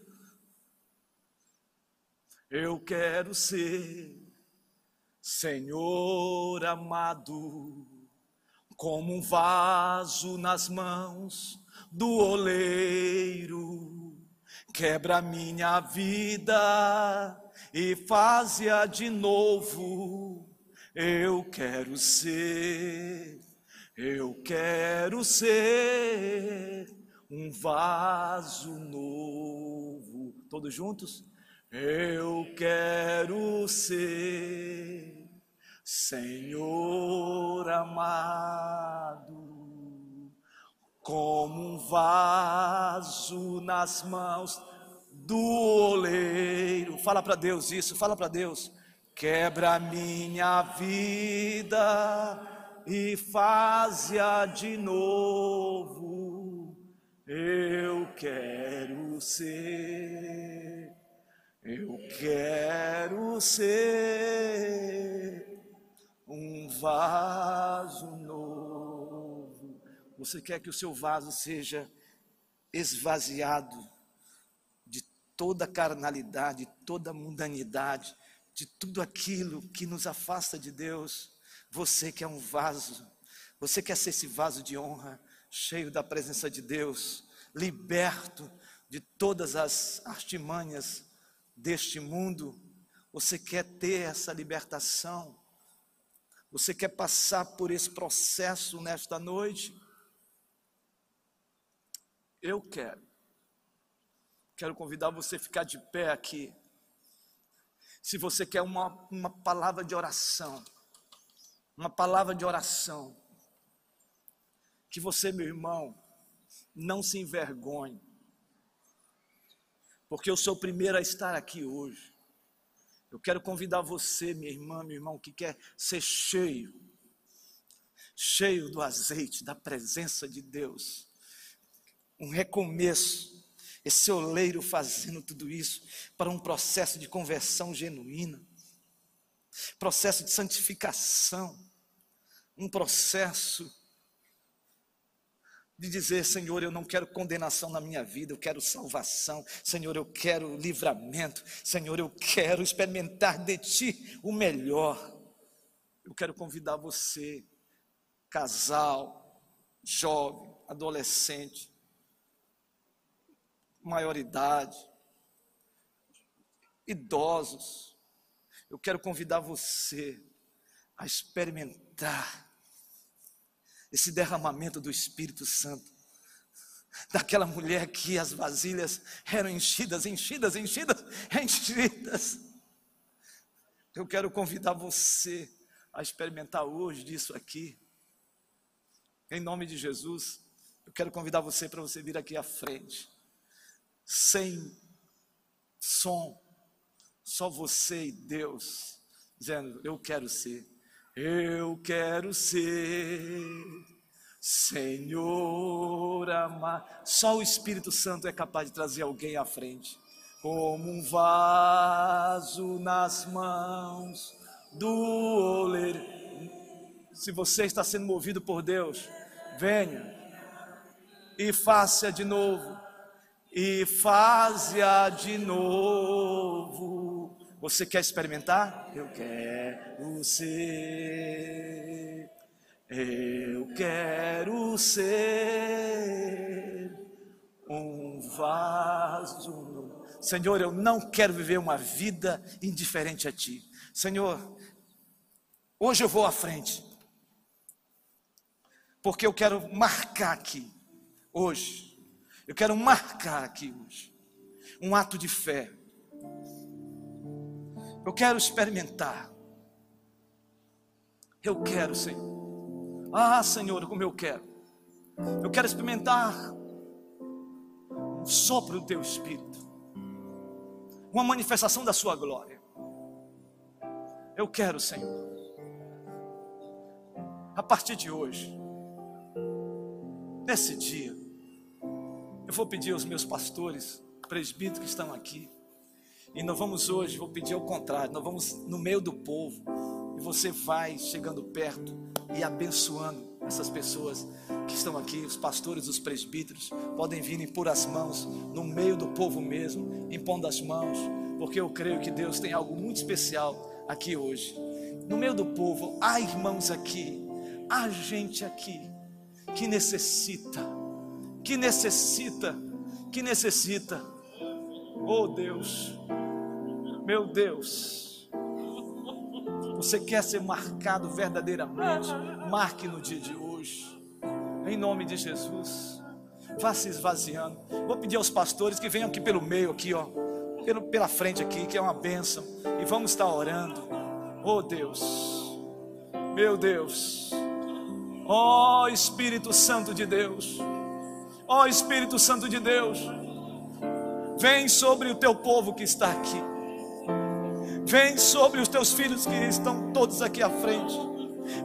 Eu quero ser Senhor amado, como um vaso nas mãos do oleiro, quebra minha vida e faz-a de novo. Eu quero ser, eu quero ser um vaso novo. Todos juntos? Eu quero ser Senhor amado, como um vaso nas mãos do oleiro. Fala para Deus isso, fala para Deus. Quebra minha vida e faz-a de novo. Eu quero ser eu quero ser um vaso novo. Você quer que o seu vaso seja esvaziado de toda carnalidade, toda mundanidade, de tudo aquilo que nos afasta de Deus. Você que é um vaso, você quer ser esse vaso de honra, cheio da presença de Deus, liberto de todas as artimanhas deste mundo, você quer ter essa libertação, você quer passar por esse processo nesta noite? Eu quero. Quero convidar você a ficar de pé aqui. Se você quer uma, uma palavra de oração, uma palavra de oração, que você, meu irmão, não se envergonhe porque eu sou o primeiro a estar aqui hoje. Eu quero convidar você, minha irmã, meu irmão, que quer ser cheio, cheio do azeite, da presença de Deus. Um recomeço, esse oleiro fazendo tudo isso para um processo de conversão genuína, processo de santificação, um processo de dizer, Senhor, eu não quero condenação na minha vida, eu quero salvação, Senhor, eu quero livramento, Senhor, eu quero experimentar de Ti o melhor. Eu quero convidar você, casal, jovem, adolescente, maioridade, idosos, eu quero convidar você a experimentar esse derramamento do Espírito Santo. Daquela mulher que as vasilhas eram enchidas, enchidas, enchidas, enchidas. Eu quero convidar você a experimentar hoje disso aqui. Em nome de Jesus, eu quero convidar você para você vir aqui à frente. Sem som, só você e Deus, dizendo: Eu quero ser eu quero ser Senhor amado. Só o Espírito Santo é capaz de trazer alguém à frente, como um vaso nas mãos do oleiro. Se você está sendo movido por Deus, venha e faça de novo, e faça de novo você quer experimentar? Eu quero ser. Eu quero ser um vaso. Senhor, eu não quero viver uma vida indiferente a Ti. Senhor, hoje eu vou à frente, porque eu quero marcar aqui, hoje. Eu quero marcar aqui hoje um ato de fé eu quero experimentar. Eu quero, Senhor. Ah, Senhor, como eu quero. Eu quero experimentar um sopro do teu espírito. Uma manifestação da sua glória. Eu quero, Senhor. a partir de hoje, nesse dia, eu vou pedir aos meus pastores, presbíteros que estão aqui, e nós vamos hoje, vou pedir ao contrário, nós vamos no meio do povo, e você vai chegando perto e abençoando essas pessoas que estão aqui, os pastores, os presbíteros, podem vir e pôr as mãos no meio do povo mesmo, impondo as mãos, porque eu creio que Deus tem algo muito especial aqui hoje. No meio do povo, há irmãos aqui, há gente aqui que necessita, que necessita, que necessita. Oh Deus, meu Deus, você quer ser marcado verdadeiramente? Marque no dia de hoje, em nome de Jesus. Vá se esvaziando. Vou pedir aos pastores que venham aqui pelo meio, aqui, ó, pelo, pela frente aqui, que é uma bênção. E vamos estar orando. Oh Deus, meu Deus, ó oh, Espírito Santo de Deus, ó oh, Espírito Santo de Deus, vem sobre o teu povo que está aqui, vem sobre os teus filhos que estão todos aqui à frente,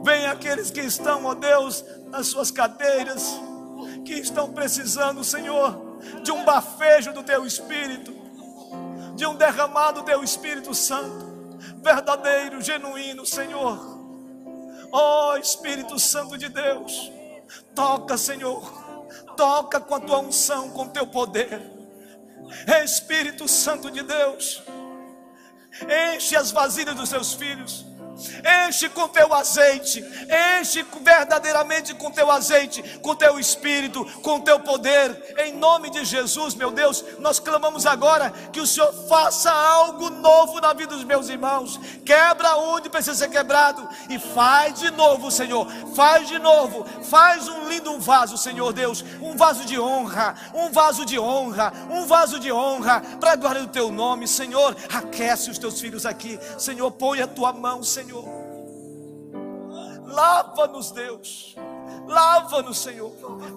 vem aqueles que estão, ó Deus, nas suas cadeiras, que estão precisando, Senhor, de um bafejo do teu Espírito, de um derramado do teu Espírito Santo verdadeiro, genuíno, Senhor. Ó oh, Espírito Santo de Deus, toca, Senhor, toca com a tua unção, com o teu poder. Espírito Santo de Deus, enche as vasilhas dos seus filhos enche com teu azeite, enche verdadeiramente com teu azeite, com teu espírito, com teu poder, em nome de Jesus, meu Deus. Nós clamamos agora que o Senhor faça algo novo na vida dos meus irmãos, quebra onde precisa ser quebrado e faz de novo, Senhor, faz de novo, faz um lindo vaso, Senhor Deus, um vaso de honra, um vaso de honra, um vaso de honra, para a glória do teu nome, Senhor. Aquece os teus filhos aqui, Senhor, põe a tua mão, Senhor. Senhor. Lava-nos, Deus. Lava-nos, Senhor.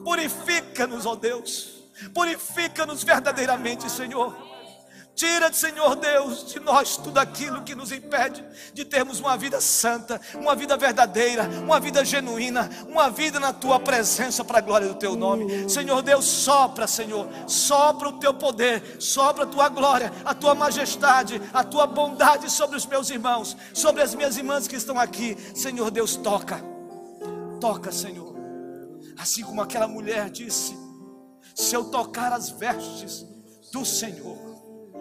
Purifica-nos, ó Deus. Purifica-nos verdadeiramente, Senhor. Tira, Senhor Deus, de nós tudo aquilo que nos impede de termos uma vida santa, uma vida verdadeira, uma vida genuína, uma vida na tua presença para a glória do teu nome. Senhor Deus, sopra, Senhor, sopra o teu poder, sopra a tua glória, a tua majestade, a tua bondade sobre os meus irmãos, sobre as minhas irmãs que estão aqui. Senhor Deus, toca, toca, Senhor. Assim como aquela mulher disse: se eu tocar as vestes do Senhor,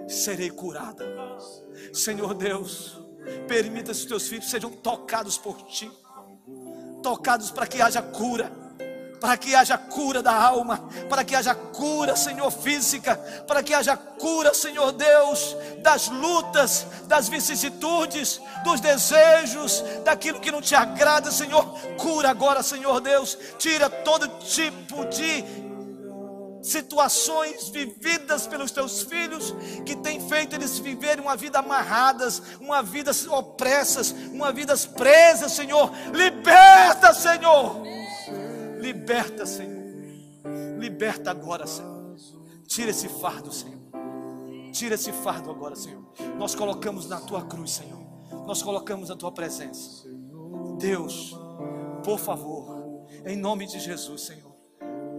serei curada. Senhor Deus, permita que os teus filhos sejam tocados por ti, tocados para que haja cura, para que haja cura da alma, para que haja cura, Senhor, física, para que haja cura, Senhor Deus, das lutas, das vicissitudes, dos desejos, daquilo que não te agrada, Senhor. Cura agora, Senhor Deus, tira todo tipo de situações vividas pelos teus filhos que tem feito eles viverem uma vida amarradas, uma vida opressas, uma vida presas, Senhor. Liberta, Senhor. Liberta, Senhor. Liberta agora, Senhor. Tira esse fardo, Senhor. Tira esse fardo agora, Senhor. Nós colocamos na tua cruz, Senhor. Nós colocamos na tua presença. Deus, por favor, em nome de Jesus, Senhor.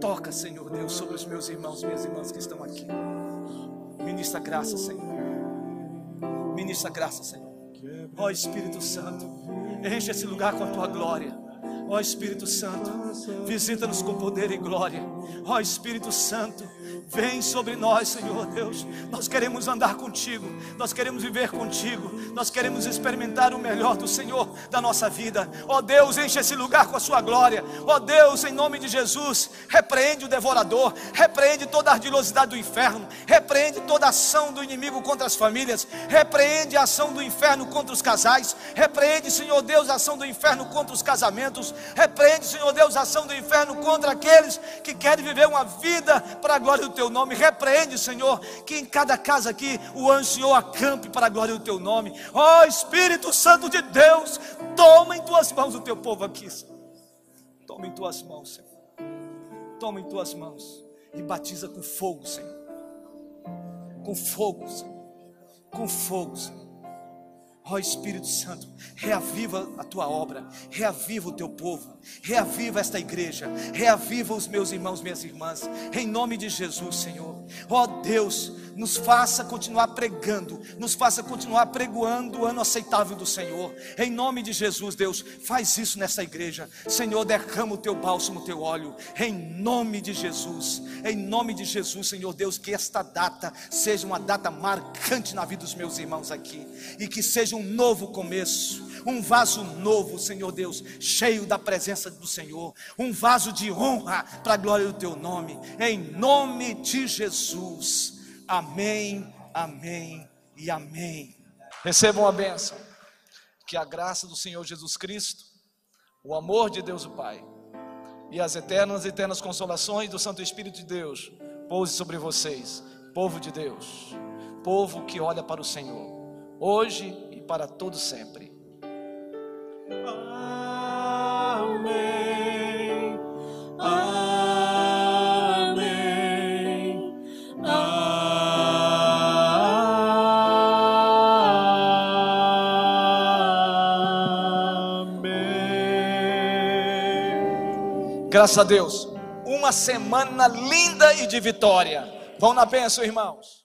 Toca, Senhor Deus, sobre os meus irmãos minhas irmãs que estão aqui. Ministra graça, Senhor. Ministra graça, Senhor. Ó Espírito Santo, enche esse lugar com a tua glória. Ó Espírito Santo, visita-nos com poder e glória. Ó Espírito Santo, Vem sobre nós, Senhor Deus. Nós queremos andar contigo, nós queremos viver contigo, nós queremos experimentar o melhor do Senhor da nossa vida. Ó oh, Deus, enche esse lugar com a sua glória. Ó oh, Deus, em nome de Jesus, repreende o devorador, repreende toda a ardilosidade do inferno, repreende toda a ação do inimigo contra as famílias, repreende a ação do inferno contra os casais, repreende, Senhor Deus, a ação do inferno contra os casamentos, repreende, Senhor Deus, a ação do inferno contra aqueles que querem viver uma vida para a glória do teu nome. Repreende, Senhor, que em cada casa aqui o anjo Senhor acampe para a glória do teu nome. Ó oh, Espírito Santo de Deus, toma em tuas mãos o teu povo aqui. Senhor. Toma em tuas mãos, Senhor. Toma em tuas mãos e batiza com fogo, Senhor. Com fogo, Senhor. Com fogo, Senhor. Ó Espírito Santo, reaviva a tua obra, reaviva o teu povo, reaviva esta igreja, reaviva os meus irmãos, minhas irmãs, em nome de Jesus, Senhor. Ó Deus, nos faça continuar pregando, nos faça continuar pregoando o ano aceitável do Senhor. Em nome de Jesus, Deus, faz isso nessa igreja. Senhor, derrama o teu bálsamo, o teu óleo. Em nome de Jesus. Em nome de Jesus, Senhor Deus, que esta data seja uma data marcante na vida dos meus irmãos aqui e que seja um novo começo um vaso novo, Senhor Deus, cheio da presença do Senhor, um vaso de honra para a glória do teu nome, em nome de Jesus. Amém, amém e amém. Recebam a bênção. Que a graça do Senhor Jesus Cristo, o amor de Deus o Pai e as eternas e eternas consolações do Santo Espírito de Deus pouse sobre vocês, povo de Deus, povo que olha para o Senhor, hoje e para todo sempre. Graças a Deus. Uma semana linda e de vitória. Vão na bênção, irmãos.